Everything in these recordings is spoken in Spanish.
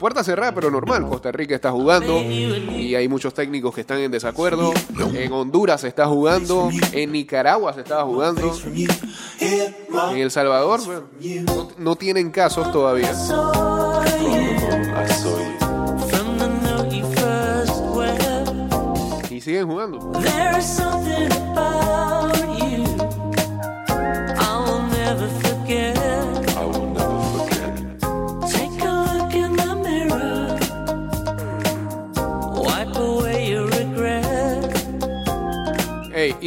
puerta cerrada, pero normal. Costa Rica está jugando y hay muchos técnicos que están en desacuerdo. En Honduras se está jugando, en Nicaragua se estaba jugando, en El Salvador bueno, no, no tienen casos todavía. Y siguen jugando.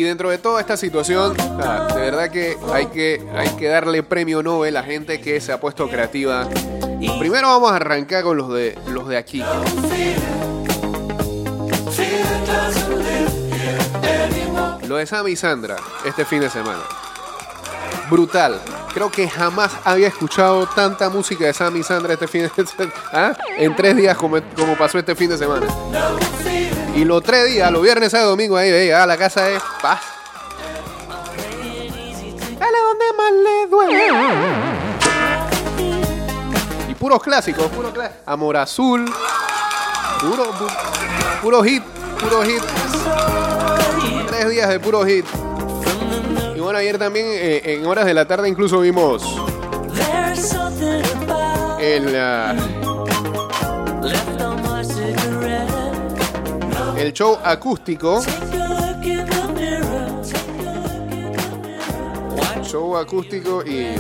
Dentro de toda esta situación, de verdad que hay, que hay que darle premio Nobel a gente que se ha puesto creativa. Primero vamos a arrancar con los de los de aquí. Lo de Sammy y Sandra este fin de semana. Brutal. Creo que jamás había escuchado tanta música de Sammy y Sandra este fin de semana. ¿Ah? En tres días como, como pasó este fin de semana. Y los tres días, los viernes, sábado, domingo, ahí, ahí, a la casa es paz. Dale donde más le duele. Y puros clásicos, puro clásicos. Amor Azul. Puro, pu- puro hit, puro hit. Tres días de puro hit. Y bueno, ayer también eh, en horas de la tarde incluso vimos el, ah, the mirror. Wipe Show acústico y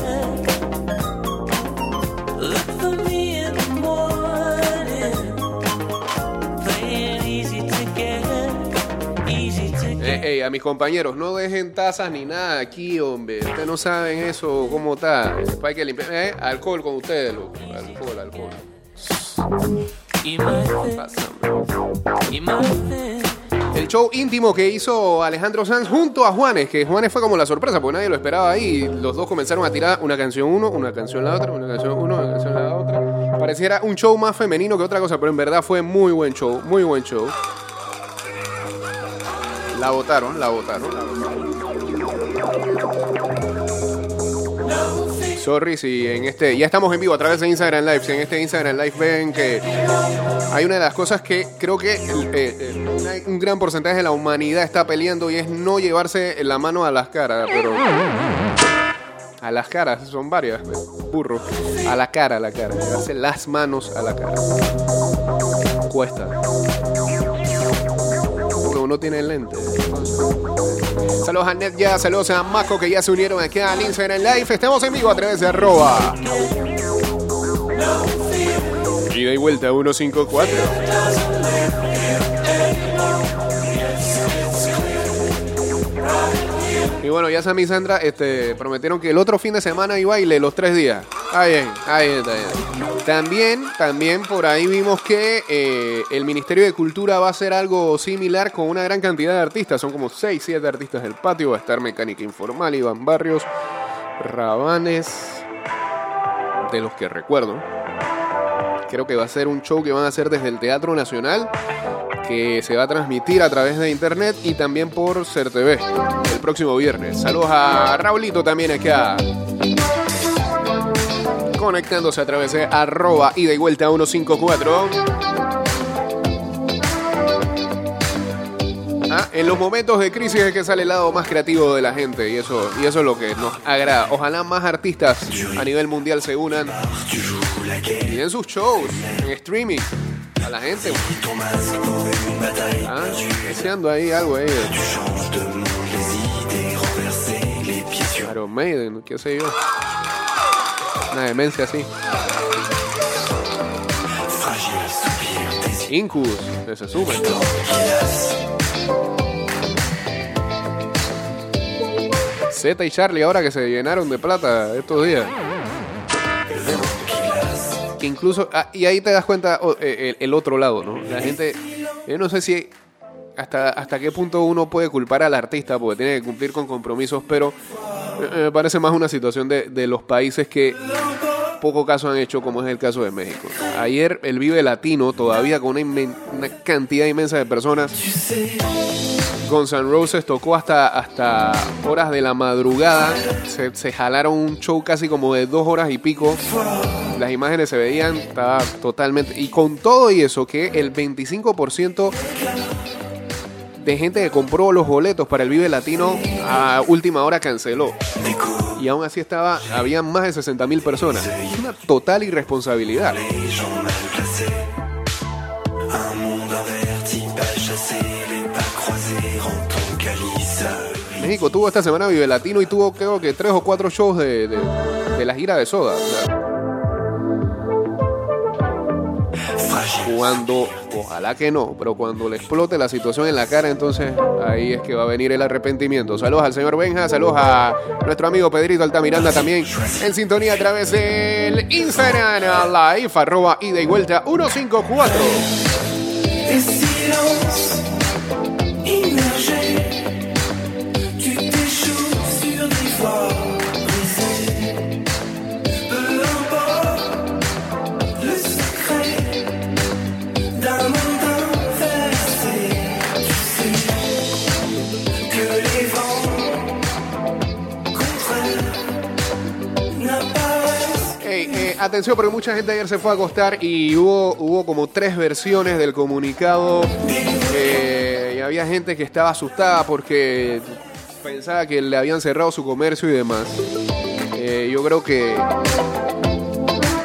to Eh, get. ey, a mis compañeros, no dejen tazas ni nada aquí, hombre. Ustedes no saben eso, cómo está. Hay que limpiar. Eh, alcohol con ustedes, loco. Alcohol, alcohol. El show íntimo que hizo Alejandro Sanz junto a Juanes, que Juanes fue como la sorpresa, porque nadie lo esperaba ahí. Los dos comenzaron a tirar una canción uno, una canción la otra, una canción uno, una canción la otra. Pareciera un show más femenino que otra cosa, pero en verdad fue muy buen show, muy buen show. La votaron, la votaron, la votaron. Sorry si en este. Ya estamos en vivo a través de Instagram Live. Si en este Instagram Live ven que hay una de las cosas que creo que eh, eh, un gran porcentaje de la humanidad está peleando y es no llevarse la mano a las caras, pero. A las caras, son varias, burro. A la cara, a la cara. Llevarse las manos a la cara. Cuesta. Porque uno tiene lente. Saludos a Ned ya, saludos a Maco que ya se unieron aquí al Instagram Live. Estamos en vivo a través de arroba. Ida y vuelta 154. Y bueno, ya Sammy y Sandra este, prometieron que el otro fin de semana hay baile los tres días. Ah, bien, ahí está bien. También, también por ahí vimos que eh, el Ministerio de Cultura va a hacer algo similar con una gran cantidad de artistas. Son como 6, 7 artistas del patio. Va a estar Mecánica Informal, Iván Barrios, Rabanes, de los que recuerdo. Creo que va a ser un show que van a hacer desde el Teatro Nacional, que se va a transmitir a través de internet y también por CERTV el próximo viernes. Saludos a Raulito también acá. Conectándose a través de arroba y vuelta 154. Ah, en los momentos de crisis es que sale el lado más creativo de la gente y eso, y eso es lo que nos agrada. Ojalá más artistas a nivel mundial se unan y den sus shows en streaming a la gente. Ah, deseando ahí algo ahí. Iron Maiden, qué sé yo. Una demencia así. Incubus, que se sumen. Z y Charlie ahora que se llenaron de plata estos días. Que incluso, ah, y ahí te das cuenta oh, eh, el, el otro lado, ¿no? La gente, yo no sé si hasta, hasta qué punto uno puede culpar al artista porque tiene que cumplir con compromisos, pero eh, me parece más una situación de, de los países que poco caso han hecho, como es el caso de México. Ayer el Vive Latino, todavía con una, cantidad inmensa de personas Guns N' Roses tocó hasta, hasta horas de la madrugada. Se, se jalaron un show casi como de dos horas y pico. Las imágenes se veían, estaba totalmente. Y con todo y eso, que el 25% de gente que compró los boletos para el Vive Latino a última hora canceló. Y aún así estaba, había más de 60 mil personas. Una total irresponsabilidad. México tuvo esta semana Vive Latino y tuvo creo que tres o cuatro shows de, de- la gira de Soda. Cuando, ojalá que no, pero cuando le explote la situación en la cara, entonces ahí es que va a venir el arrepentimiento. Saludos al señor Benja, saludos a nuestro amigo Pedrito Altamiranda también en sintonía a través del Instagram Live, arroba ida y vuelta 154. Atención, porque mucha gente ayer se fue a acostar y hubo, hubo como tres versiones del comunicado. Eh, y había gente que estaba asustada porque pensaba que le habían cerrado su comercio y demás. Eh, yo creo que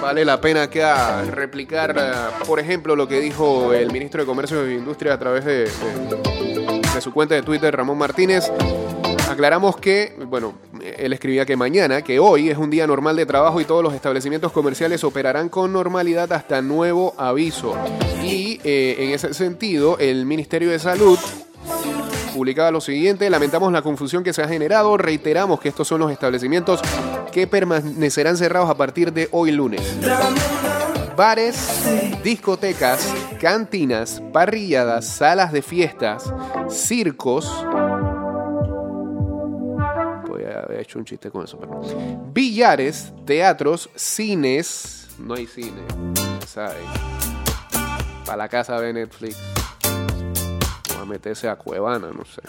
vale la pena que a replicar, eh, por ejemplo, lo que dijo el ministro de Comercio e Industria a través de, de- de su cuenta de Twitter, Ramón Martínez. Aclaramos que, bueno, él escribía que mañana, que hoy es un día normal de trabajo y todos los establecimientos comerciales operarán con normalidad hasta nuevo aviso. Y eh, en ese sentido, el Ministerio de Salud publicaba lo siguiente, lamentamos la confusión que se ha generado, reiteramos que estos son los establecimientos que permanecerán cerrados a partir de hoy lunes. Bares, discotecas, cantinas, parrilladas, salas de fiestas, circos. Hecho un chiste con eso, pero. Billares, teatros, cines. No hay cine, ¿sabes? Para la casa de Netflix. O a meterse a Cuevana, no sé.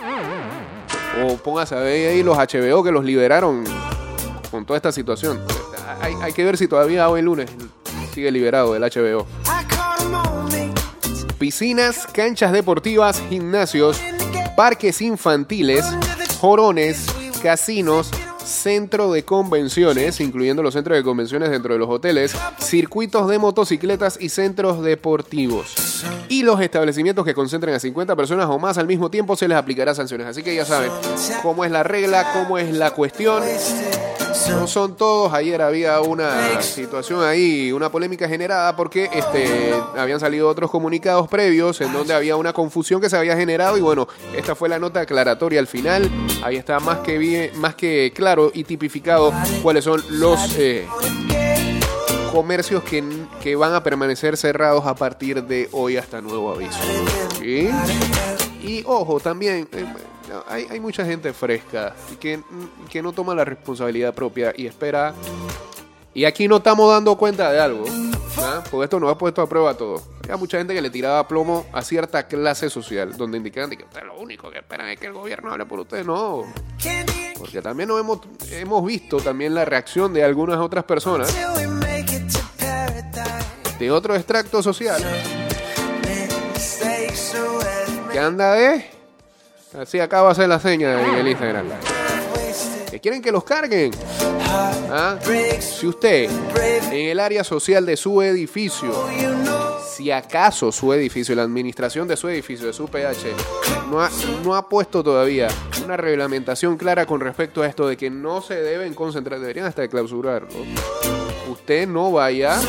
O póngase a ver ahí los HBO que los liberaron con toda esta situación. Hay, hay que ver si todavía hoy lunes sigue liberado el HBO. Piscinas, canchas deportivas, gimnasios, parques infantiles, jorones, casinos, centro de convenciones, incluyendo los centros de convenciones dentro de los hoteles, circuitos de motocicletas y centros deportivos. Y los establecimientos que concentren a 50 personas o más al mismo tiempo se les aplicará sanciones. Así que ya saben cómo es la regla, cómo es la cuestión. No son todos. Ayer había una situación ahí, una polémica generada porque este, habían salido otros comunicados previos en donde había una confusión que se había generado y bueno, esta fue la nota aclaratoria al final. Ahí está más que bien, más que claro y tipificado cuáles son los eh, comercios que, que van a permanecer cerrados a partir de hoy hasta nuevo aviso. ¿Sí? Y ojo, también eh, hay, hay mucha gente fresca que, que no toma la responsabilidad propia y espera. Y aquí no estamos dando cuenta de algo, ¿ah? porque esto nos ha puesto a prueba todo. Hay mucha gente que le tiraba plomo a cierta clase social, donde indicaban que lo único que esperan es que el gobierno hable por ustedes. No, porque también nos hemos, hemos visto también la reacción de algunas otras personas de otro extracto social anda de... Así acaba de hacer la seña en el Instagram que quieren que los carguen. ¿Ah? Si usted en el área social de su edificio, si acaso su edificio, la administración de su edificio, de su PH, no ha, no ha puesto todavía una reglamentación clara con respecto a esto de que no se deben concentrar, deberían hasta clausurarlo. Usted no vaya,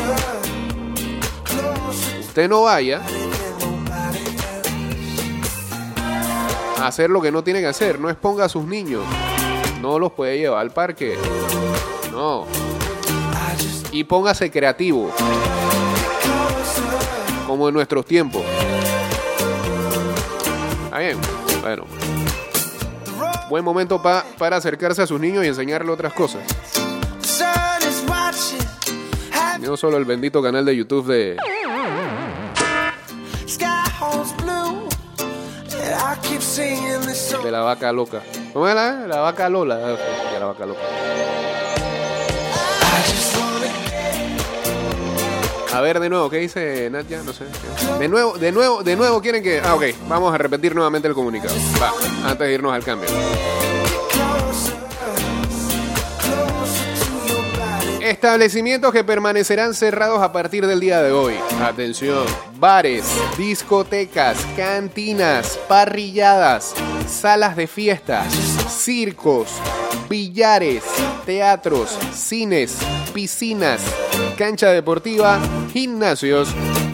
usted no vaya a hacer lo que no tiene que hacer, no exponga a sus niños, no los puede llevar al parque, no. Y póngase creativo como en nuestros tiempos. Está bien, bueno. Buen momento pa- para acercarse a sus niños y enseñarle otras cosas. No solo el bendito canal de YouTube de De la vaca loca. ¿Cómo es la? Vaca Lola. Ah, la vaca loca. A ver de nuevo, ¿qué dice Nadia? No sé. De nuevo, de nuevo, de nuevo quieren que. Ah, ok. Vamos a repetir nuevamente el comunicado. Va, antes de irnos al cambio. Establecimientos que permanecerán cerrados a partir del día de hoy. Atención. Bares, discotecas, cantinas, parrilladas, salas de fiesta, circos, billares, teatros, cines, piscinas, cancha deportiva, gimnasios,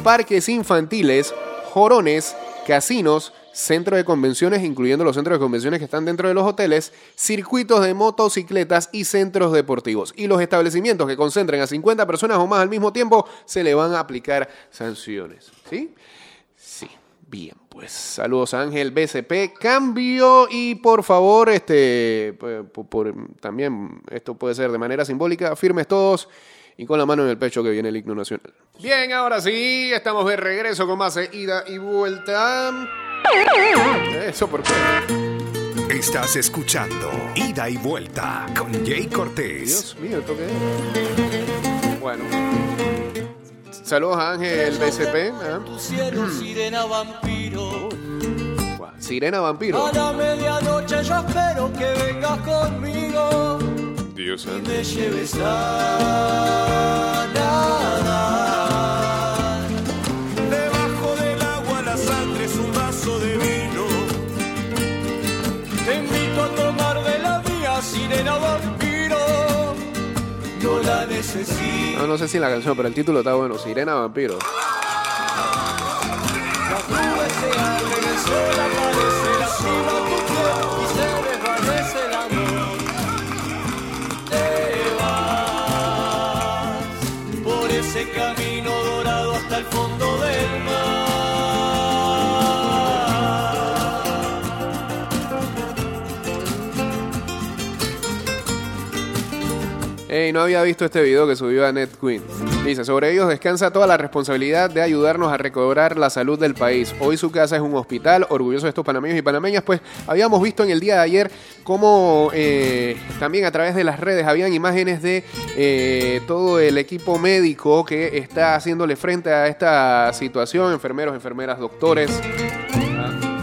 parques infantiles, jorones, casinos, centro de convenciones, incluyendo los centros de convenciones que están dentro de los hoteles, circuitos de motocicletas y centros deportivos. Y los establecimientos que concentren a 50 personas o más al mismo tiempo, se le van a aplicar sanciones. ¿Sí? Sí. Bien, pues saludos a Ángel BCP. Cambio y por favor, este, por- por- también esto puede ser de manera simbólica, firmes todos y con la mano en el pecho que viene el himno nacional. Bien, ahora sí, estamos de regreso con más de ida y vuelta. Eso por qué. Estás escuchando Ida y Vuelta con Jay Cortés. Dios mío, ¿esto qué es? Bueno. Saludos a Ángel BCP. ¿ah? Tu cielo, sirena vampiro. Sirena Vampiro. A la medianoche yo espero que vengas conmigo Dios y me lleves a nadar. No la necesito. No, no sé si la canción, pero el título está bueno. Sirena Vampiro. Las Ey, no había visto este video que subió a Net Queen. Dice, sobre ellos descansa toda la responsabilidad de ayudarnos a recobrar la salud del país. Hoy su casa es un hospital, orgulloso de estos panameños y panameñas, pues habíamos visto en el día de ayer cómo eh, también a través de las redes habían imágenes de eh, todo el equipo médico que está haciéndole frente a esta situación, enfermeros, enfermeras, doctores,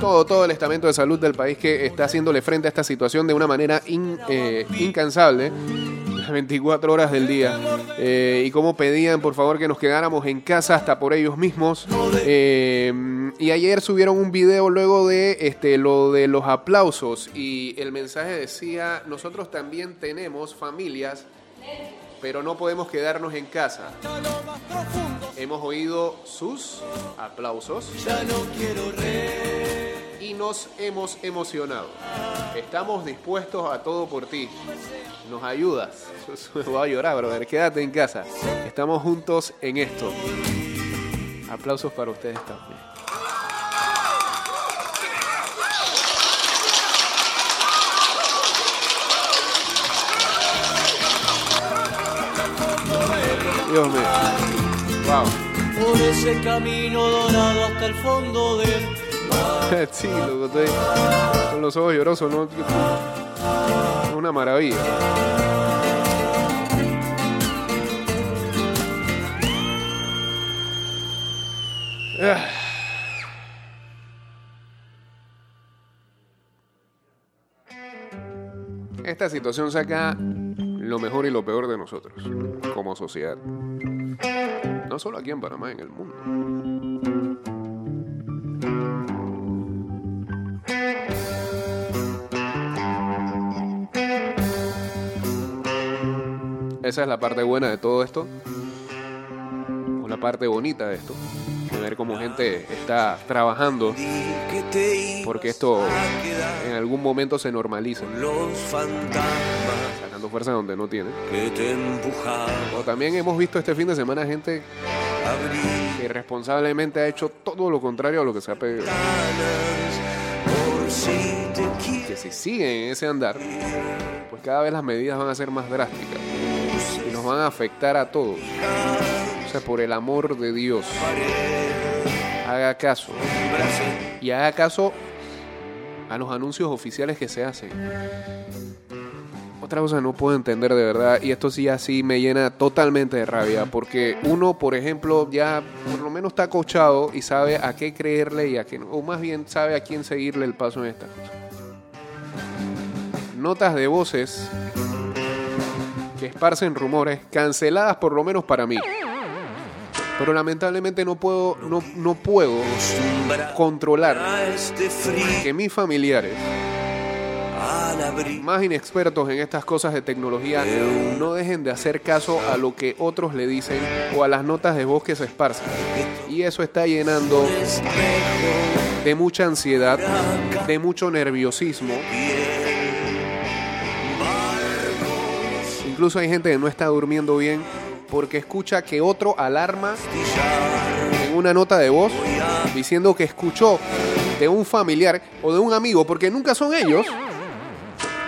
todo, todo el estamento de salud del país que está haciéndole frente a esta situación de una manera in- eh, incansable. las 24 horas del día eh, y cómo pedían por favor que nos quedáramos en casa hasta por ellos mismos Eh, y ayer subieron un video luego de este lo de los aplausos y el mensaje decía nosotros también tenemos familias pero no podemos quedarnos en casa hemos oído sus aplausos Ya no quiero re. Y nos hemos emocionado. Estamos dispuestos a todo por ti. Nos ayudas. Voy a llorar, brother. Quédate en casa. Estamos juntos en esto. Aplausos para ustedes también. Dios mío. Wow. Por ese camino dorado hasta el fondo del. Sí, loco, estoy con los ojos llorosos, ¿no? Una maravilla. Ah. Esta situación saca lo mejor y lo peor de nosotros como sociedad. No solo aquí en Panamá, en el mundo. Esa es la parte buena de todo esto. La parte bonita de esto. Ver cómo gente está trabajando porque esto en algún momento se normaliza. Sacando fuerza donde no tiene. O también hemos visto este fin de semana gente que irresponsablemente ha hecho todo lo contrario a lo que se ha pedido. Que si siguen en ese andar, pues cada vez las medidas van a ser más drásticas nos van a afectar a todos. O sea, por el amor de Dios, haga caso. Y haga caso a los anuncios oficiales que se hacen. Otra cosa no puedo entender de verdad, y esto sí así me llena totalmente de rabia, porque uno, por ejemplo, ya por lo menos está coachado y sabe a qué creerle y a qué no, o más bien sabe a quién seguirle el paso en esta cosa. Notas de voces esparcen rumores, canceladas por lo menos para mí. Pero lamentablemente no puedo, no, no puedo controlar que mis familiares más inexpertos en estas cosas de tecnología no dejen de hacer caso a lo que otros le dicen o a las notas de voz que se esparcen. Y eso está llenando de mucha ansiedad, de mucho nerviosismo. Incluso hay gente que no está durmiendo bien porque escucha que otro alarma en una nota de voz diciendo que escuchó de un familiar o de un amigo, porque nunca son ellos.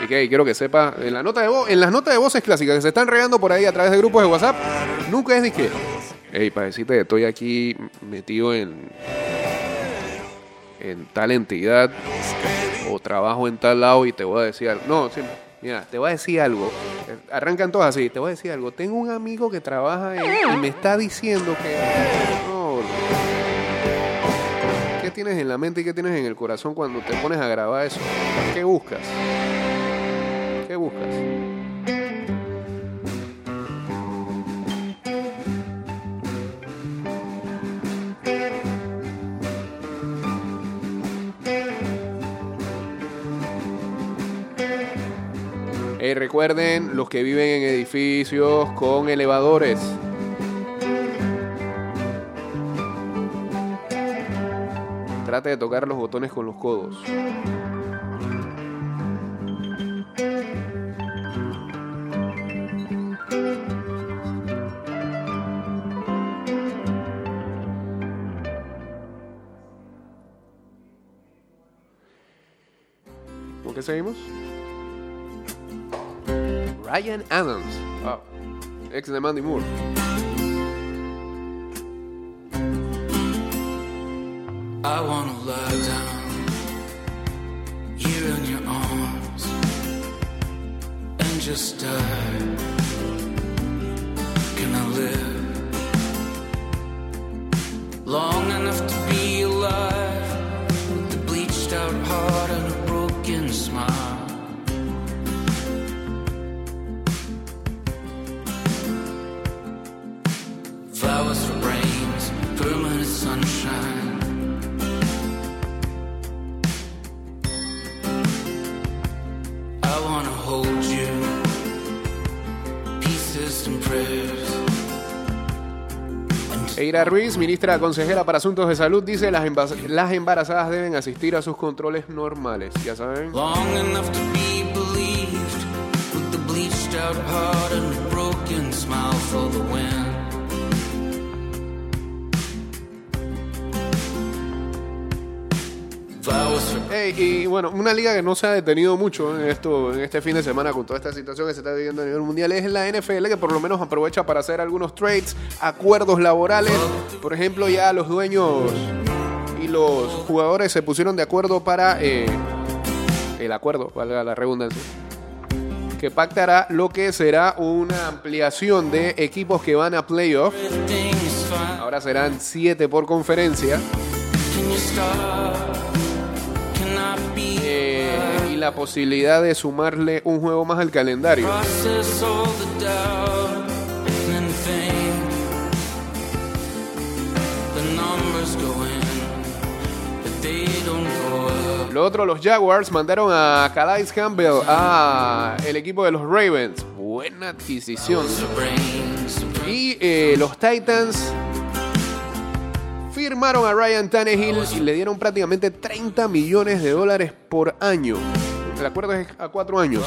Y que quiero que sepa, en la nota de voz, en las notas de voces clásicas que se están regando por ahí a través de grupos de WhatsApp, nunca es de que, hey, para decirte estoy aquí metido en, en tal entidad o trabajo en tal lado y te voy a decir algo. No, siempre. Mira, te voy a decir algo. Arrancan todos así. Te voy a decir algo. Tengo un amigo que trabaja en- y me está diciendo que. ¿Qué tienes en la mente y qué tienes en el corazón cuando te pones a grabar eso? ¿Qué buscas? ¿Qué buscas? Eh, recuerden los que viven en edificios con elevadores. Trate de tocar los botones con los codos. ¿Con qué seguimos? Ryan Adams, ah, ex de Mandy Moore. I wanna lie down Eira Ruiz, ministra consejera para asuntos de salud, dice las, las embarazadas deben asistir a sus controles normales. Ya saben. Ey, y bueno, una liga que no se ha detenido mucho en esto, en este fin de semana con toda esta situación que se está viviendo a nivel mundial es la NFL que por lo menos aprovecha para hacer algunos trades, acuerdos laborales. Por ejemplo, ya los dueños y los jugadores se pusieron de acuerdo para eh, el acuerdo, valga la redundancia, que pactará lo que será una ampliación de equipos que van a playoff. Ahora serán siete por conferencia. La posibilidad de sumarle un juego más al calendario. Lo otro, los Jaguars mandaron a Calais Campbell a el equipo de los Ravens. Buena adquisición. Y eh, los Titans firmaron a Ryan Tannehill y le dieron prácticamente 30 millones de dólares por año. El acuerdo es a cuatro años.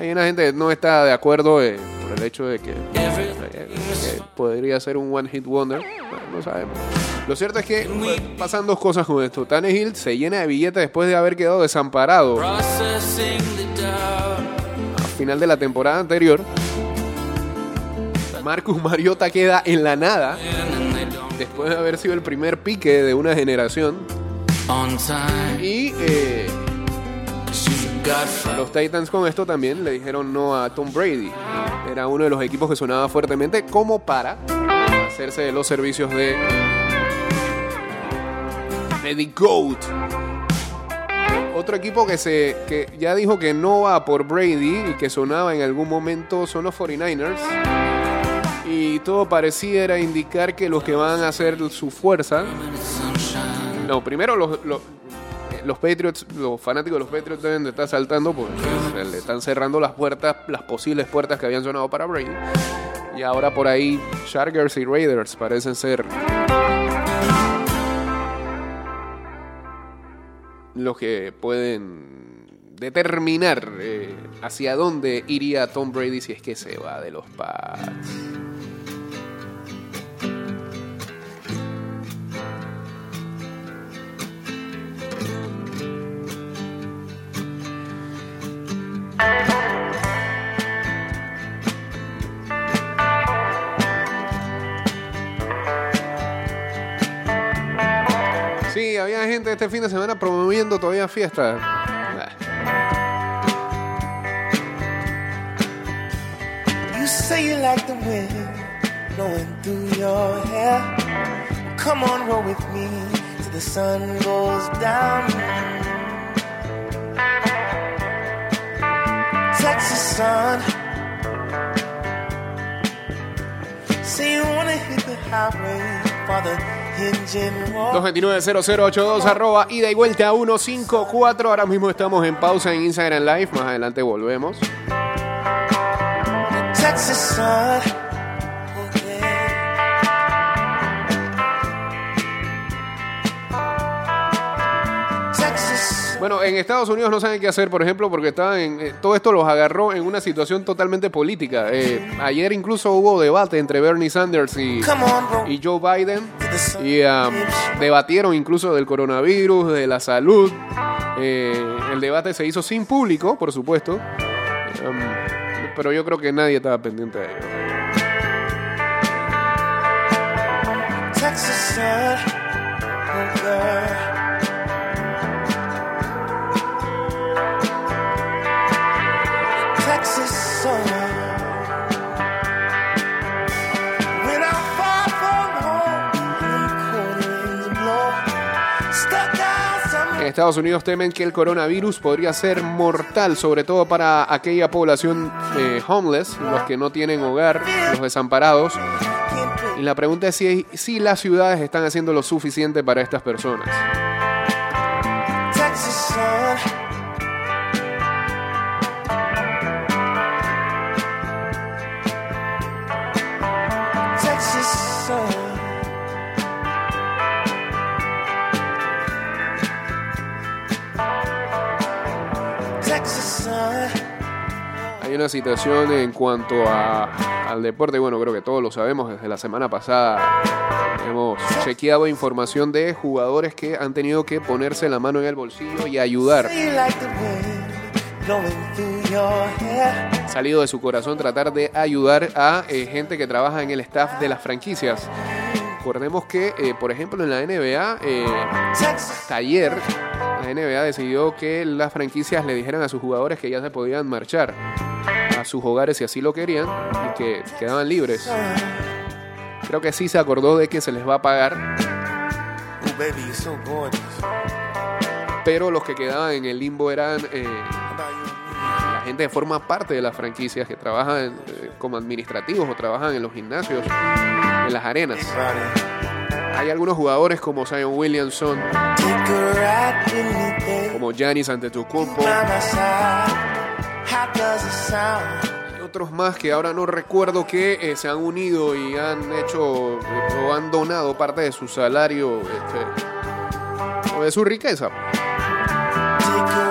Hay una gente que no está de acuerdo eh, por el hecho de que, eh, que podría ser un one hit wonder. Bueno, no sabemos. Lo cierto es que pues, pasan dos cosas con esto. Tannehill se llena de billetes después de haber quedado desamparado processing the doubt. a final de la temporada anterior. Marcus Mariota queda en la nada después de haber sido el primer pique de una generación. Y eh. Los Titans con esto también le dijeron no a Tom Brady. Era uno de los equipos que sonaba fuertemente como para hacerse de los servicios de, The GOAT. Otro equipo que, se, que ya dijo que no va por Brady y que sonaba en algún momento son los 49ers. Y todo pareciera indicar que los que van a hacer su fuerza no, primero los, los, los Patriots, los fanáticos de los Patriots deben de estar saltando porque le están cerrando las puertas, las posibles puertas que habían sonado para Brady. Y ahora por ahí Chargers y Raiders parecen ser los que pueden determinar eh, hacia dónde iría Tom Brady si es que se va de los Pats. Sí, había gente este fin de semana promoviendo todavía fiestas. You say you like the wind blowing through your hair. Come on, roll with me till the sun goes down. Roar. 229-0082 arroba ida y vuelta 154. Ahora mismo estamos en pausa en Instagram Live. Más adelante volvemos. Texas sun. Bueno, en Estados Unidos no saben qué hacer, por ejemplo, porque estaban en, eh, todo esto los agarró en una situación totalmente política. Eh, ayer incluso hubo debate entre Bernie Sanders y, Joe Biden. Y um, debatieron incluso del coronavirus, de la salud. Eh, el debate se hizo sin público, por supuesto. Um, pero yo creo que nadie estaba pendiente de ello. Texas Estados Unidos temen que el coronavirus podría ser mortal, sobre todo para aquella población eh, homeless, los que no tienen hogar, los desamparados. Y la pregunta es si, si las ciudades están haciendo lo suficiente para estas personas. Una situación en cuanto a- al deporte, bueno, creo que todos lo sabemos, desde la semana pasada hemos chequeado información de jugadores que han tenido que ponerse la mano en el bolsillo y ayudar. Salido de su corazón tratar de ayudar a eh, gente que trabaja en el staff de las franquicias. Recordemos que, eh, por ejemplo, en la NBA, eh, Texas. NBA decidió que las franquicias le dijeran a sus jugadores que ya se podían marchar a sus hogares si así lo querían y que quedaban libres. Creo que sí se acordó de que se les va a pagar, pero los que quedaban en el limbo eran eh, la gente que forma parte de las franquicias, que trabajan eh, como administrativos o trabajan en los gimnasios, en las arenas. Hay algunos jugadores como Zion Williamson, como Giannis Antetokounmpo y otros más que ahora no recuerdo que eh, se han unido y han hecho eh, o han donado parte de su salario este, o de su riqueza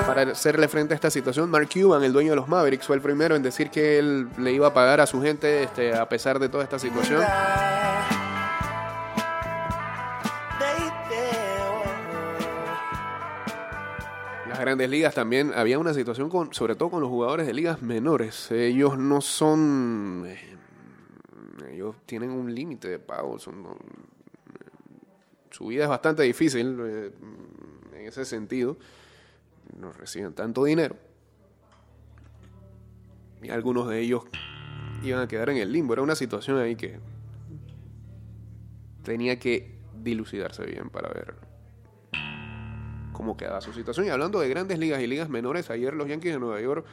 para hacerle frente a esta situación. Mark Cuban, el dueño de los Mavericks, fue el primero en decir que él le iba a pagar a su gente este, a pesar de toda esta situación. Grandes ligas también había una situación con, sobre todo con los jugadores de ligas menores. Ellos no son, eh, ellos tienen un límite de pago. no- su vida es bastante difícil eh, en ese sentido. No reciben tanto dinero y algunos de ellos iban a quedar en el limbo. Era una situación ahí que tenía que dilucidarse bien para ver cómo quedaba su situación. Y hablando de grandes ligas y ligas menores, ayer los Yankees de Nueva York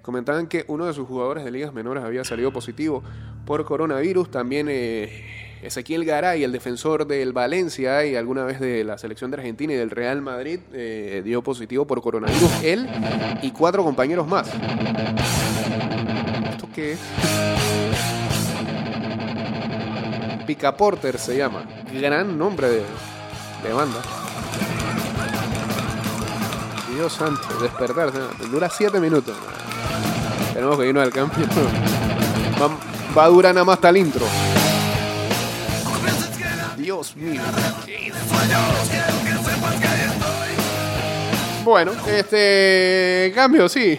comentaban que uno de sus jugadores de ligas menores había salido positivo por coronavirus. También eh, Ezequiel Garay, el defensor del Valencia y alguna vez de la selección de Argentina y del Real Madrid, eh, dio positivo por coronavirus. Él y cuatro compañeros más. ¿Esto qué es? Picaporter se llama. Gran nombre de, de banda. Dios santo, despertar. Dura siete minutos. Tenemos que irnos al cambio. Va, a durar nada más hasta el intro. Dios mío. Bueno, este cambio, sí.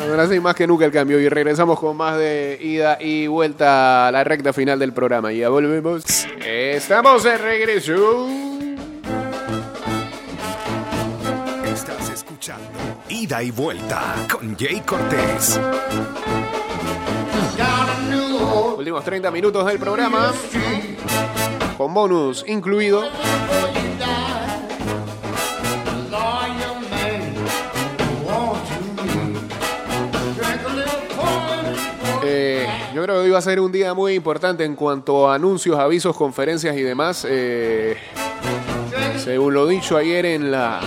Ahora sí, más que nunca el cambio. Y regresamos con más de ida y vuelta a la recta final del programa. Ya volvemos. Estamos de regreso. Ida y Vuelta con Jay Cortés. Últimos 30 minutos del programa. Con bonus incluido. Eh, yo creo que hoy va a ser un día muy importante en cuanto a anuncios, avisos, conferencias y demás. Eh, según lo dicho ayer en la,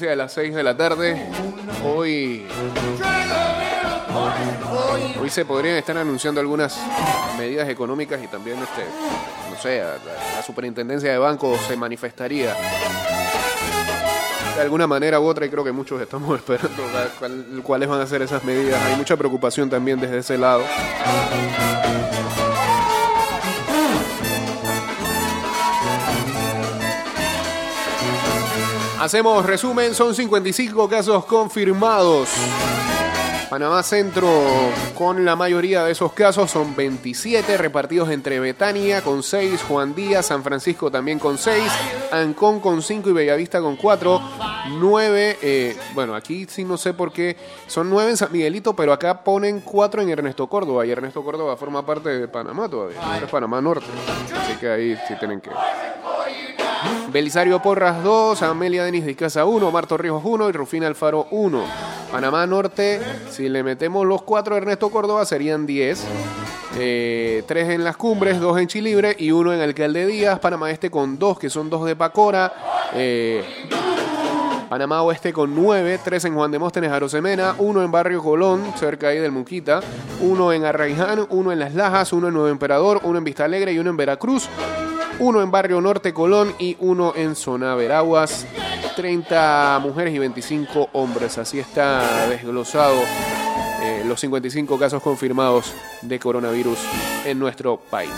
de las 6 de la tarde, hoy, hoy se podrían estar anunciando algunas medidas económicas y también, este, no sé, la, superintendencia de bancos se manifestaría de alguna manera u otra y creo que muchos estamos esperando cuáles van a ser esas medidas. Hay mucha preocupación también desde ese lado. Hacemos resumen, son 55 casos confirmados. Panamá Centro con la mayoría de esos casos son 27 repartidos entre Betania con 6, Juan Díaz, San Francisco también con 6, Ancón con 5 y Bellavista con 4, 9, bueno aquí sí no sé por qué, son 9 en San Miguelito, pero acá ponen 4 en Ernesto Córdoba y Ernesto Córdoba forma parte de Panamá todavía, no es Panamá Norte, así que ahí sí tienen que... Belisario Porras 2, Amelia Denis de Casa 1, Marto Ríos 1 y Rufina Alfaro 1. Panamá Norte, si le metemos los 4 Ernesto Córdoba serían 10. 3 en Las Cumbres, 2 en Chilibre y 1 en Alcalde Díaz. Panamá Este con 2, que son 2 de Pacora. Eh, Panamá Oeste con 9, 3 en Juan de Móstenes, Arosemena, 1 en Barrio Colón, cerca ahí del Muquita, 1 en Arraiján, 1 en Las Lajas, 1 en Nuevo Emperador, 1 en Vista Alegre y 1 en Veracruz, 1 en Barrio Norte Colón y 1 en Zona Veraguas. 30 mujeres y 25 hombres. Así está desglosado eh, los 55 casos confirmados de coronavirus en nuestro país.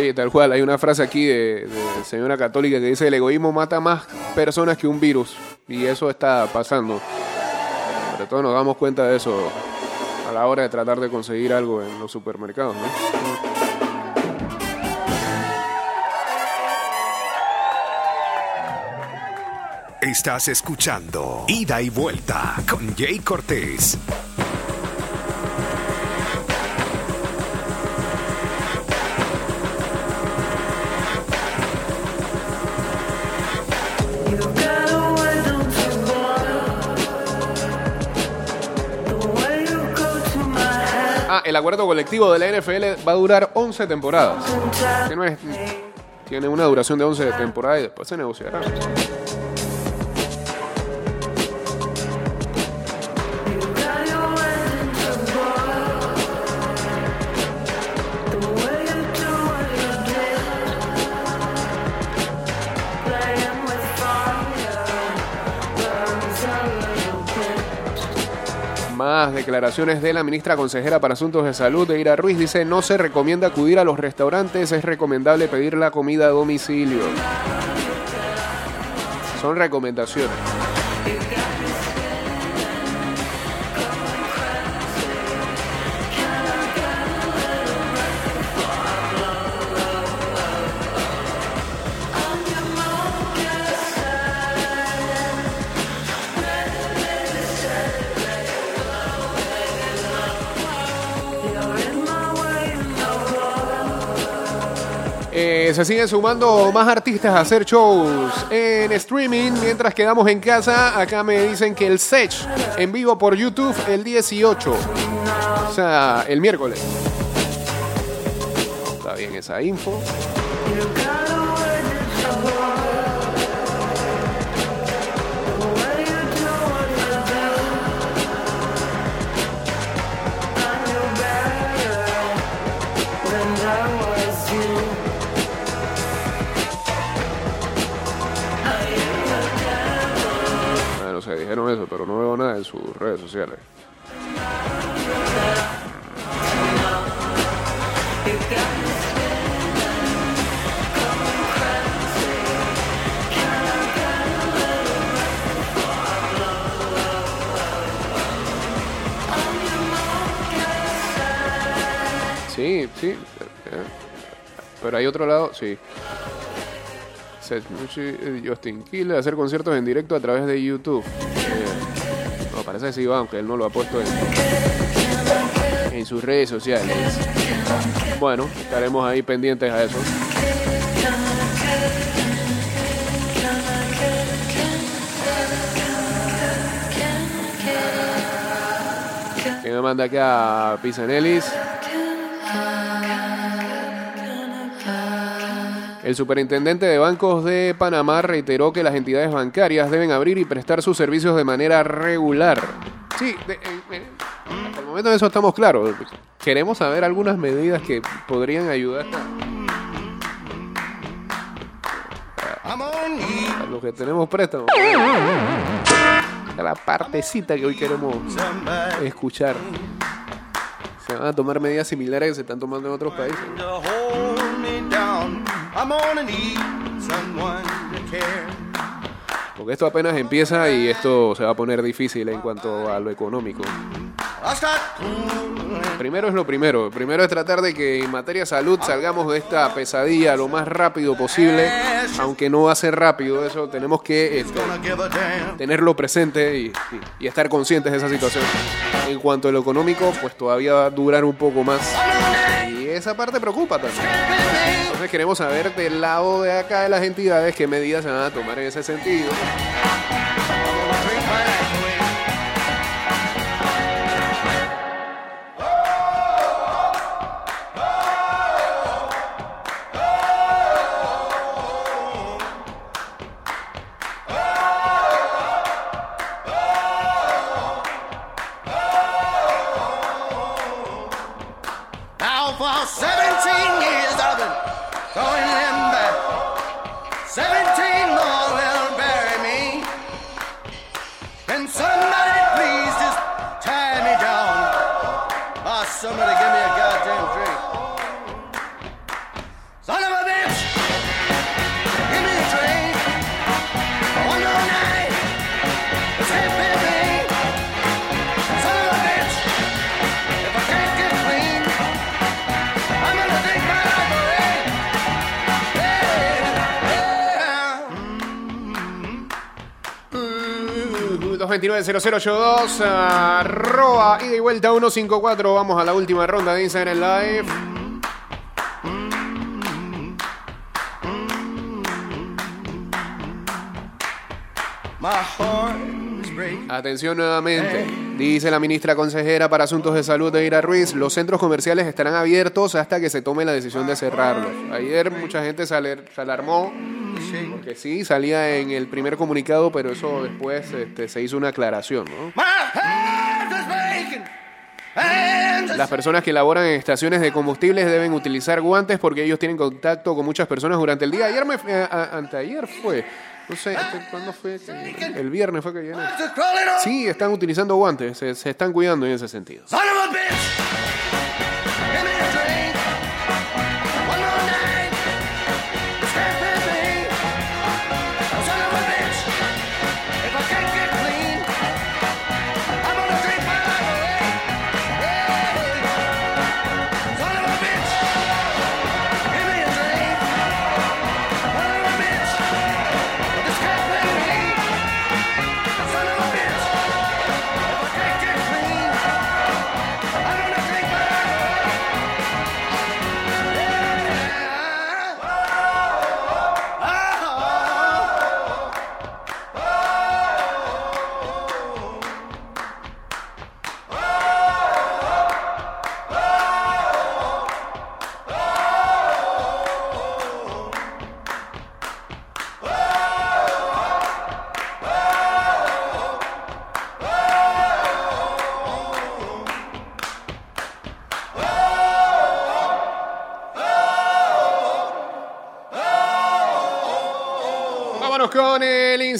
Sí, tal cual. Hay una frase aquí de, señora católica que dice el egoísmo mata más personas que un virus. Y eso está pasando. Sobre todo nos damos cuenta de eso a la hora de tratar de conseguir algo en los supermercados, ¿no? Estás escuchando Ida y Vuelta con Jay Cortés. El acuerdo colectivo de la NFL va a durar 11 temporadas. Que no es- tiene una duración de 11 temporadas y después se negociará. Más declaraciones de la ministra consejera para Asuntos de Salud, Eira Ruiz, dice no se recomienda acudir a los restaurantes, es recomendable pedir la comida a domicilio. Son recomendaciones. Eh, se siguen sumando más artistas a hacer shows en streaming mientras quedamos en casa. Acá me dicen que el Sech en vivo por YouTube el 18, o sea, el miércoles. Está bien esa info. Sus redes sociales. Sí, sí. eh, Pero hay otro lado, sí. Justin Quiles hacer conciertos en directo a través de YouTube. Va, aunque él no lo ha puesto en, en sus redes sociales. Bueno, estaremos ahí pendientes a eso. Que me manda acá Pisanelis. El superintendente de bancos de Panamá reiteró que las entidades bancarias deben abrir y prestar sus servicios de manera regular. Sí, de- eh, eh, hasta el momento de eso estamos claros. Queremos saber algunas medidas que podrían ayudar a, los que tenemos préstamos. A la partecita que hoy queremos escuchar. Se van a tomar medidas similares que se están tomando en otros países. I'm gonna need someone to care. Porque esto apenas empieza y esto se va a poner difícil en cuanto a lo económico. Primero es lo primero. Primero es tratar de que en materia de salud salgamos de esta pesadilla lo más rápido posible. Aunque no va a ser rápido eso, tenemos que este, tenerlo presente y, y- y estar conscientes de esa situación. En cuanto a lo económico, pues todavía va a durar un poco más. Esa parte preocupa también. Entonces queremos saber del lado de acá de las entidades qué medidas se van a tomar en ese sentido. 229-0082, arroba ida y vuelta 154. Vamos a la última ronda de Instagram Live. Atención nuevamente. Dice la ministra consejera para Asuntos de Salud, Eira Ruiz, los centros comerciales estarán abiertos hasta que se tome la decisión de cerrarlos. Ayer mucha gente se, aler- alarmó porque sí, salía en el primer comunicado, pero eso después este, se hizo una aclaración. ¿no? Las personas que laboran en estaciones de combustibles deben utilizar guantes porque ellos tienen contacto con muchas personas durante el día. Ayer me, eh, a- anteayer fue, No sé, este, ¿cuándo fue? El viernes fue que on. Sí, están utilizando guantes, se, se están cuidando en ese sentido.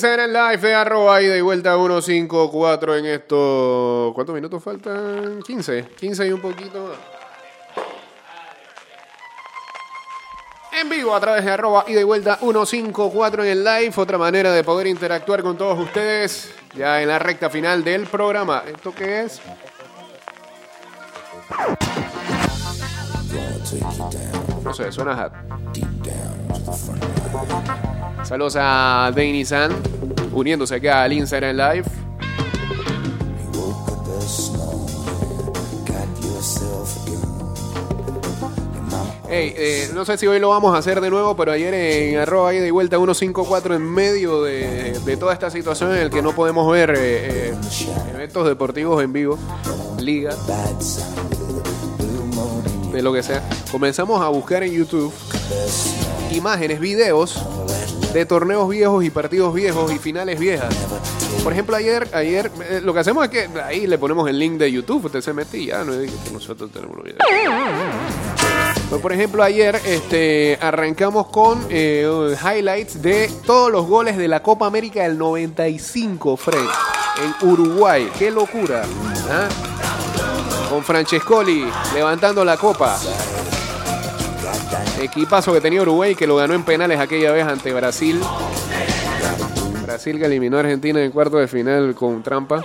El Instagram Live de arroba ida y vuelta 154 en esto. ¿Cuántos minutos faltan? 15. 15 y un poquito más. En vivo a través de arroba y vuelta 154 en el live. Otra manera de poder interactuar con todos ustedes ya en la recta final del programa. ¿Esto qué es? No sé, suena hat. Saludos a Danny San, uniéndose acá al Instagram Live. Hey, eh, no sé si hoy lo vamos a hacer de nuevo, pero ayer en arroba y vuelta 154 en medio de, de toda esta situación en el que no podemos ver eh, eh, eventos deportivos en vivo, liga, de lo que sea, comenzamos a buscar en YouTube imágenes, videos de torneos viejos y partidos viejos y finales viejas. Por ejemplo, ayer, ayer eh, lo que hacemos es que ahí le ponemos el link de YouTube, usted se mete y ya, no es que nosotros tenemos los videos. Pues, por ejemplo, ayer este, arrancamos con eh, highlights de todos los goles de la Copa América del 95, Fred, en Uruguay. ¡Qué locura! ¿ah? Con Francescoli levantando la copa. Equipazo que tenía Uruguay que lo ganó en penales aquella vez ante Brasil. Brasil que eliminó a Argentina en cuarto de final con trampa.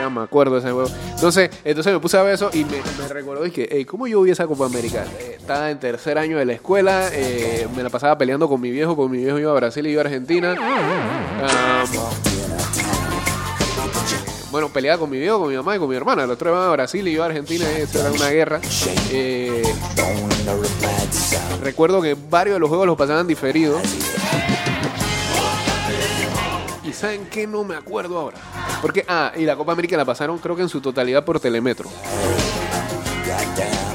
Ya me acuerdo de ese juego. Entonces, entonces me puse a ver eso y me, me recordó que, hey, ¿cómo yo vi esa Copa América? Eh, estaba en tercer año de la escuela, eh, me la pasaba peleando con mi viejo, con mi viejo iba a Brasil y yo a Argentina. Ah, bueno, peleaba con mi viejo, con mi mamá y con mi hermana. Los tres iban a Brasil y yo a Argentina, y eso era una guerra. Eh, recuerdo que varios de los juegos los pasaban diferidos. ¿Y saben qué? No me acuerdo ahora. Porque, ah, y la Copa América la pasaron creo que en su totalidad por Telemetro.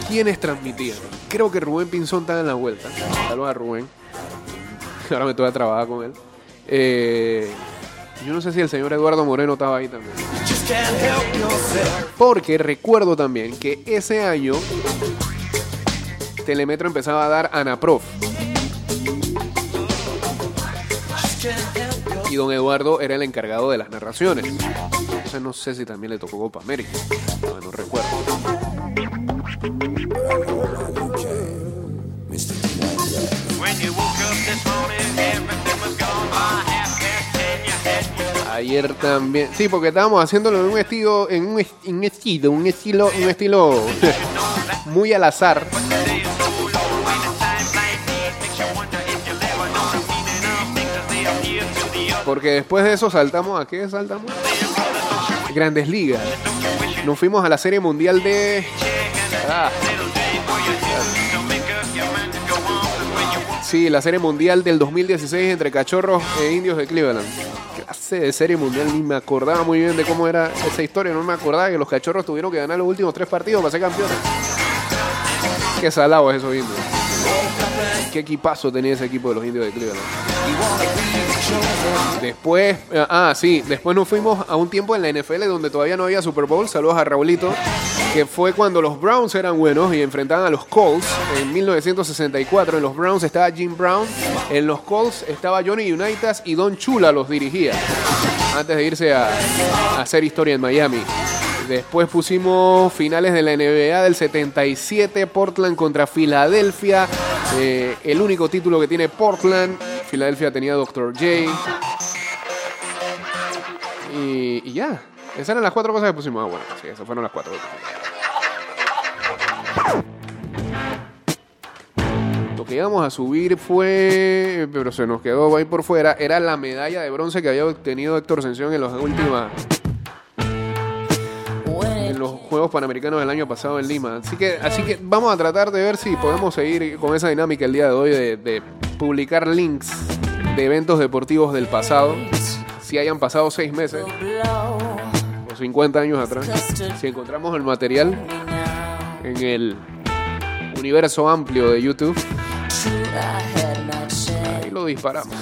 ¿Quiénes transmitían? Creo que Rubén Pinzón estaba en la vuelta. Saludos a Rubén. Ahora me toca trabajar con él. Eh, yo no sé si el señor Eduardo Moreno estaba ahí también. Porque recuerdo también que ese año Telemetro empezaba a dar Anaprof. Y don Eduardo era el encargado de las narraciones. Entonces no sé si también le tocó Copa América. Ayer también. Sí, porque estábamos haciéndolo en un estilo, en un, estilo, un estilo, un estilo muy al azar. Porque después de eso saltamos a qué saltamos? Grandes ligas. Nos fuimos a la serie mundial de. Ah. Sí, la serie mundial del 2016 entre cachorros e indios de Cleveland. De serie mundial, ni me acordaba muy bien de cómo era esa historia. No me acordaba que los cachorros tuvieron que ganar los últimos tres partidos para ser campeones. Qué salado es eso, indios. Qué equipazo tenía ese equipo de los indios de Cleveland. Después, ah, sí, después nos fuimos a un tiempo en la NFL donde todavía no había Super Bowl. Saludos a Raulito, que fue cuando los Browns eran buenos y enfrentaban a los Colts en 1964. En los Browns estaba Jim Brown, en los Colts estaba Johnny Unitas y Don Chula los dirigía antes de irse a, hacer historia en Miami. Después pusimos finales de la NBA del 77, Portland contra Filadelfia. Eh, el único título que tiene Portland. Filadelfia tenía Dr. J. Y ya. Esas eran las cuatro cosas que pusimos. Ah, bueno, sí, esas fueron las cuatro. Lo que íbamos a subir fue, pero se nos quedó ahí por fuera, era la medalla de bronce que había obtenido Héctor Sención en las últimas en los Juegos Panamericanos del año pasado en Lima. Así que, así que vamos a tratar de ver si podemos seguir con esa dinámica el día de hoy de, de publicar links de eventos deportivos del pasado, si hayan pasado seis meses 50 años atrás. Si encontramos el material en el universo amplio de YouTube, ahí lo disparamos.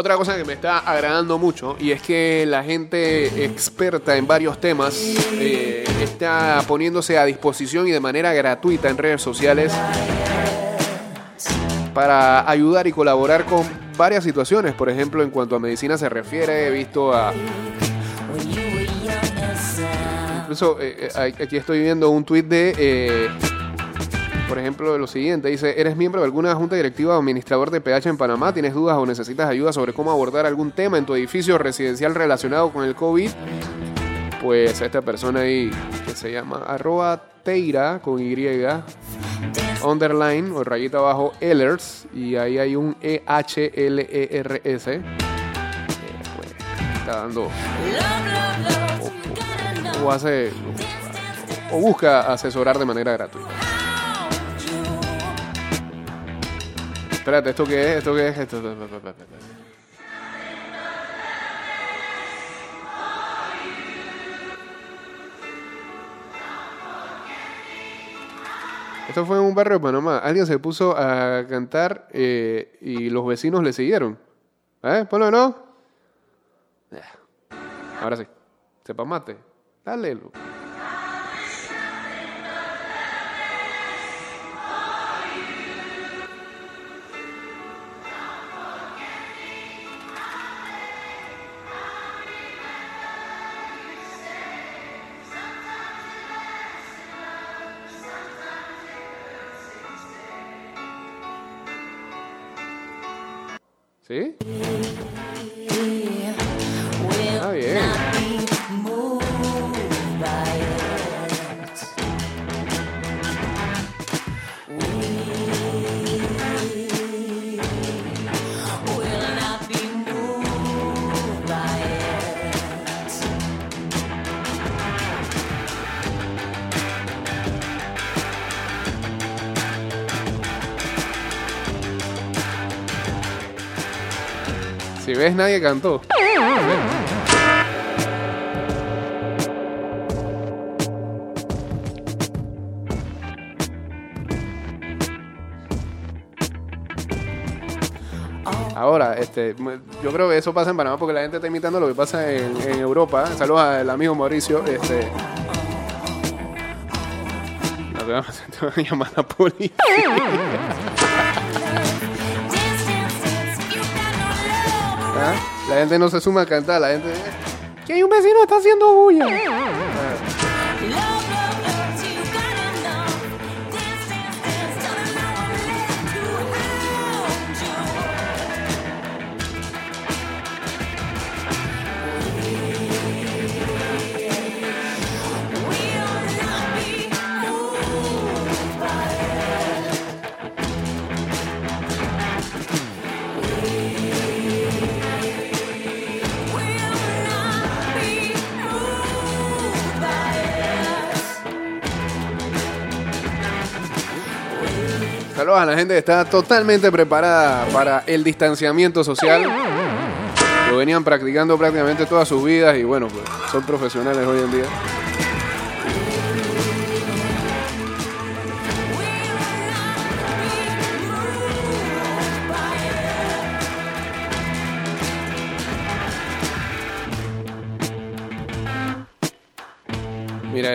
Otra cosa que me está agradando mucho y es que la gente experta en varios temas eh, está poniéndose a disposición y de manera gratuita en redes sociales para ayudar y colaborar con varias situaciones. Por ejemplo, en cuanto a medicina se refiere, he visto a... Incluso eh, eh, aquí estoy viendo un tuit de... por ejemplo, lo siguiente, dice, ¿eres miembro de alguna junta directiva o administrador de PH en Panamá? ¿Tienes dudas o necesitas ayuda sobre cómo abordar algún tema en tu edificio residencial relacionado con el COVID? Pues esta persona ahí, que se llama arroba teira con Y, underline o rayita abajo, Ehlers, y ahí hay un E E-H-L-E-R-S. eh, pues, está dando... O hace... O busca asesorar de manera gratuita. Espérate, ¿esto qué es? ¿Esto qué es? Esto... Esto fue en un barrio de Panamá. Alguien se puso a cantar eh, y los vecinos le siguieron. ¿Eh? Ponlo de nuevo. Ya. Ahora sí. Sepa mate. Dale. Nadie cantó. Ahora, este, yo creo que eso pasa en Panamá porque la gente está imitando lo que pasa en, Europa. Saludos al amigo Mauricio. Este, no te a llamar a la policía. ¿Ah? La gente no se suma a cantar, la gente. Que hay un vecino que está haciendo bulla. La gente que está totalmente preparada para el distanciamiento social. Lo venían practicando prácticamente todas sus vidas y bueno, pues son profesionales hoy en día.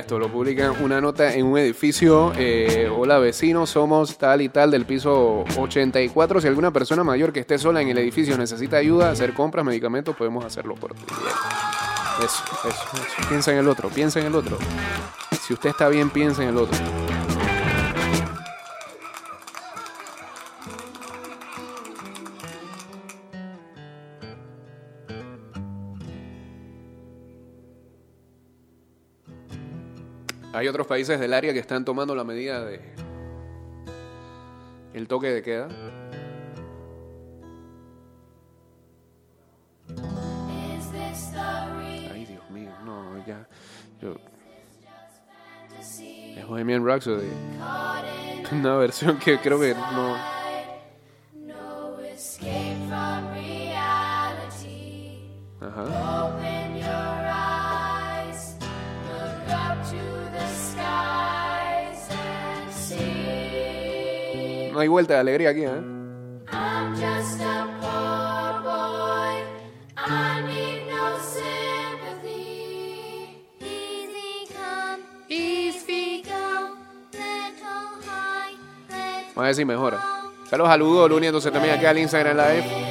Esto, lo publican una nota en un edificio. eh, Hola vecinos, somos tal y tal del piso 84. Si alguna persona mayor que esté sola en el edificio necesita ayuda, hacer compras, medicamentos, podemos hacerlo por ti. Eso, eso, eso. Piensa en el otro, piensa en el otro. Si usted está bien, piensa en el otro. Hay otros países del área que están tomando la medida de el toque de queda. Ay, Dios mío, no, ya. Yo, es Bohemian Rhapsody. Una versión que creo que no. Vuelta de alegría aquí, ¿eh? I'm just a poor boy. I need no sympathy. Easy come, easy go. Little high, little Vamos a ver si mejora. Saludos a Ludo, uniéndose también aquí al Instagram Live.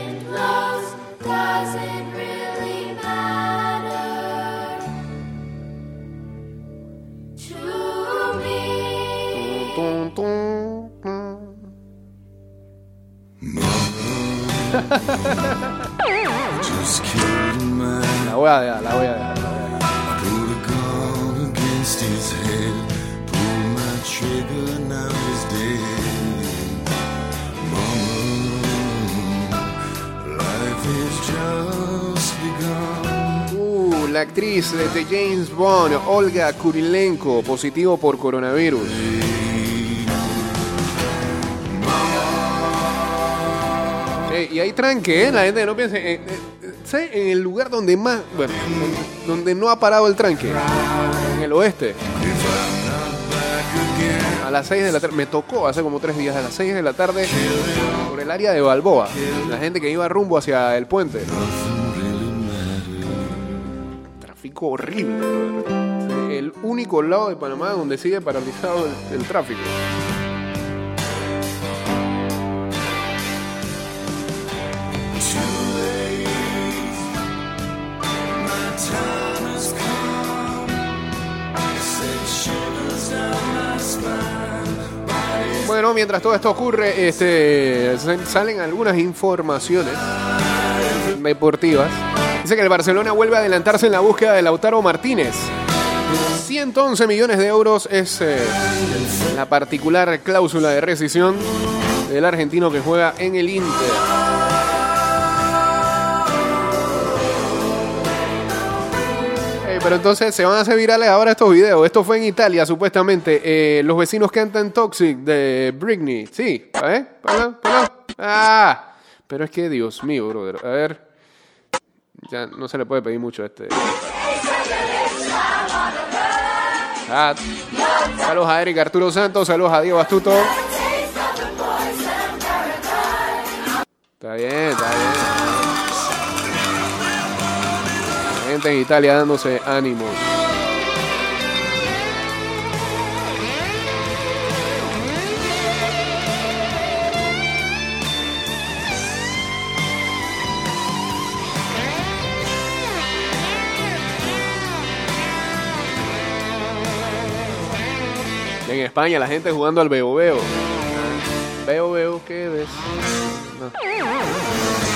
Actriz de James Bond, Olga Kurilenko, positivo por coronavirus. Y hay tranque, ¿eh? La gente no piensa. eh, eh. En el lugar donde más. Bueno, donde, donde no ha parado el tranque. En el oeste. A las 6 de la tarde. Me tocó hace como tres días. A las 6 de la tarde. Por el área de Balboa. La gente que iba rumbo hacia el puente. Tráfico horrible. El único lado de Panamá donde sigue paralizado el, el tráfico. Bueno, mientras todo esto ocurre, este, sa- salen algunas informaciones deportivas. Dice que el Barcelona vuelve a adelantarse en la búsqueda de Lautaro Martínez. 111 millones de euros es eh, la particular cláusula de rescisión del argentino que juega en el Inter. Eh, pero entonces se van a hacer virales ahora estos videos. Esto fue en Italia, supuestamente. Eh, los vecinos cantan Toxic de Britney. Sí, a ver, ponlo, ponlo. Ah, pero es que, Dios mío, brother. A ver, ya no se le puede pedir mucho a este. Ah, saludos a Eric Arturo Santos, saludos a Diego Astuto. Está bien, está bien. Gente en Italia dándose ánimos. España la gente jugando al veo veo. Veo veo ¿qué ves?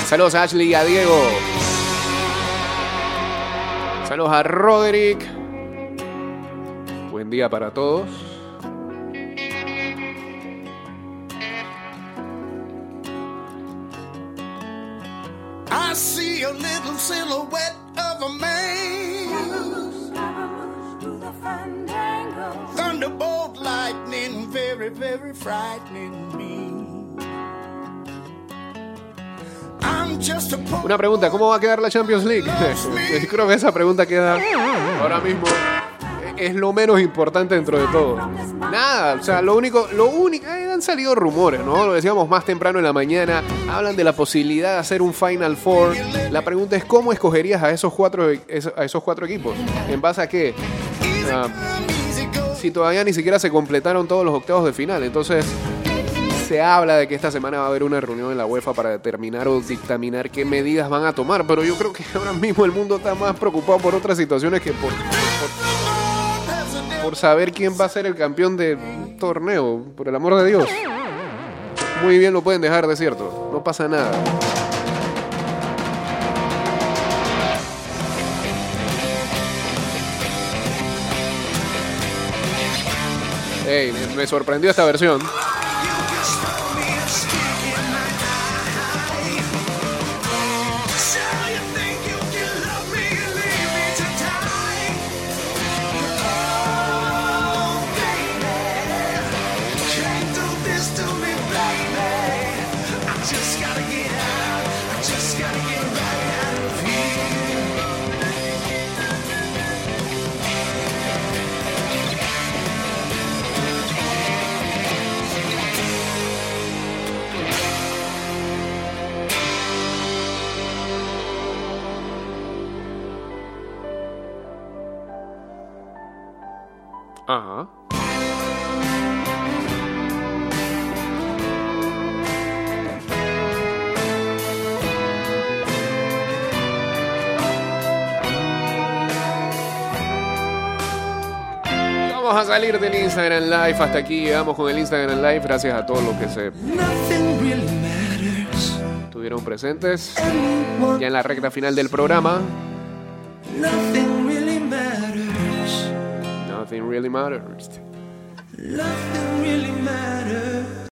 Saludos a Ashley y a Diego. Saludos a Roderick. Buen día para todos. Una pregunta, ¿cómo va a quedar la Champions League? Creo que esa pregunta queda ahora mismo. Es lo menos importante dentro de todo. Nada, o sea, lo único, lo único, eh, han salido rumores, ¿no? Lo decíamos más temprano en la mañana. Hablan de la posibilidad de hacer un Final Four. La pregunta es cómo escogerías a esos cuatro, a esos cuatro equipos. ¿En base a qué? Ah, si todavía ni siquiera se completaron todos los octavos de final. Entonces, se habla de que esta semana va a haber una reunión en la UEFA para determinar o dictaminar qué medidas van a tomar. Pero yo creo que ahora mismo el mundo está más preocupado por otras situaciones que por, por, por saber quién va a ser el campeón del torneo. Por el amor de Dios. Muy bien lo pueden dejar, de cierto. No pasa nada. Ey, me- me sorprendió esta versión. Ajá. Vamos a salir del Instagram Live. Hasta aquí llegamos con el Instagram Live. Gracias a todos los que se Nothing really matters. estuvieron presentes. Ya en la recta final del programa. Nothing really matters. Nothing really matters.